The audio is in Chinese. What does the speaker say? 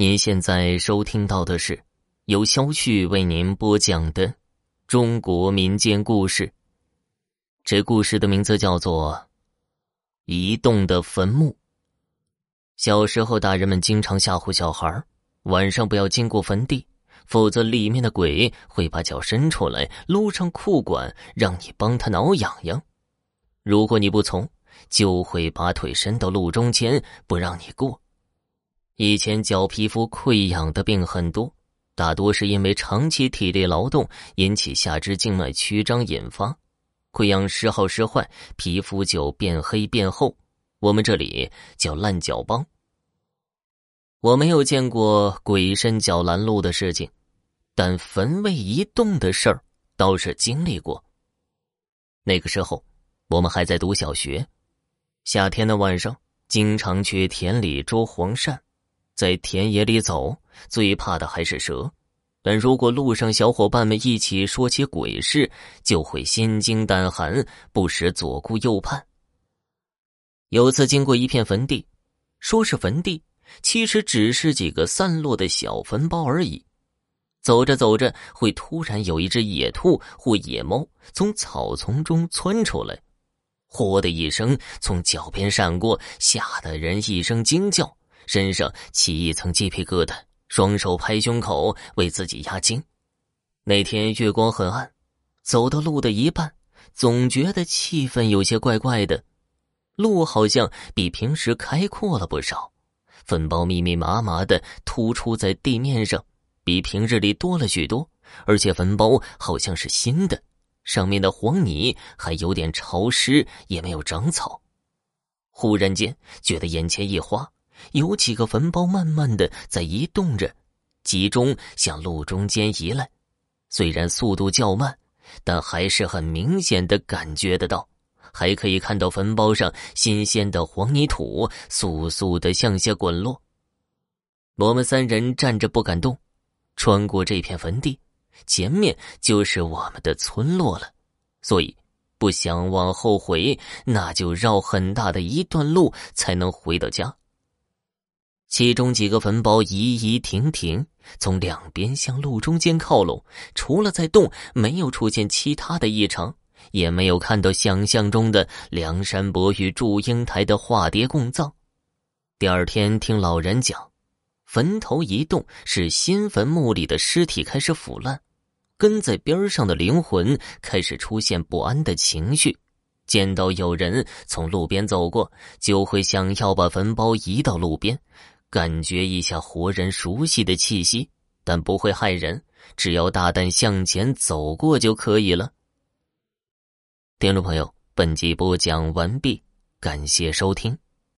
您现在收听到的是由肖旭为您播讲的中国民间故事。这故事的名字叫做《移动的坟墓》。小时候，大人们经常吓唬小孩晚上不要经过坟地，否则里面的鬼会把脚伸出来，撸上裤管，让你帮他挠痒痒。如果你不从，就会把腿伸到路中间，不让你过。以前脚皮肤溃疡的病很多，大多是因为长期体力劳动引起下肢静脉曲张引发，溃疡时好时坏，皮肤就变黑变厚。我们这里叫烂脚帮。我没有见过鬼伸脚拦路的事情，但坟位移动的事儿倒是经历过。那个时候，我们还在读小学，夏天的晚上经常去田里捉黄鳝。在田野里走，最怕的还是蛇。但如果路上小伙伴们一起说起鬼事，就会心惊胆寒，不时左顾右盼。有次经过一片坟地，说是坟地，其实只是几个散落的小坟包而已。走着走着，会突然有一只野兔或野猫从草丛中窜出来，嚯的一声从脚边闪过，吓得人一声惊叫。身上起一层鸡皮疙瘩，双手拍胸口为自己压惊。那天月光很暗，走到路的一半，总觉得气氛有些怪怪的。路好像比平时开阔了不少，坟包密密麻麻的突出在地面上，比平日里多了许多。而且坟包好像是新的，上面的黄泥还有点潮湿，也没有长草。忽然间觉得眼前一花。有几个坟包慢慢的在移动着，集中向路中间移来。虽然速度较慢，但还是很明显的感觉得到。还可以看到坟包上新鲜的黄泥土簌簌的向下滚落。我们三人站着不敢动，穿过这片坟地，前面就是我们的村落了。所以不想往后回，那就绕很大的一段路才能回到家。其中几个坟包移移停停，从两边向路中间靠拢。除了在动，没有出现其他的异常，也没有看到想象中的梁山伯与祝英台的化蝶共葬。第二天听老人讲，坟头一动，是新坟墓里的尸体开始腐烂，跟在边上的灵魂开始出现不安的情绪，见到有人从路边走过，就会想要把坟包移到路边。感觉一下活人熟悉的气息，但不会害人，只要大胆向前走过就可以了。听众朋友，本集播讲完毕，感谢收听。